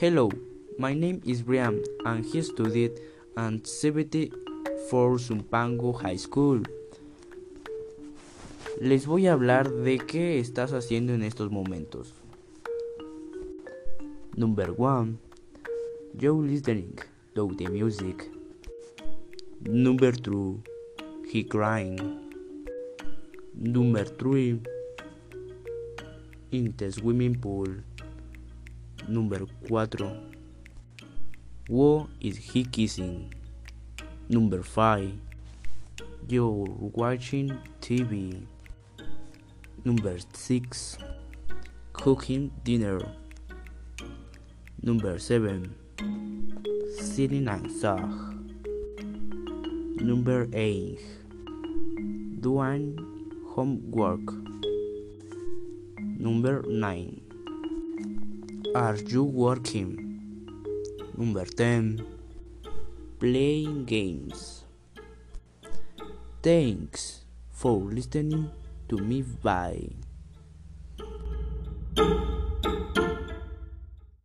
Hello, my name is Brian and he studied at 74 Zumpango High School. Les voy a hablar de qué estás haciendo en estos momentos. Number 1. You listening to the music. Number 2. He crying. Number 3. In the swimming pool. Number 4. Who is he kissing? Number 5. You're watching TV. Number 6. Cooking dinner. Number 7. Sitting outside. Number 8. Doing homework. Number 9. Are you working? Number 10. Playing games. Thanks for listening to me. Bye.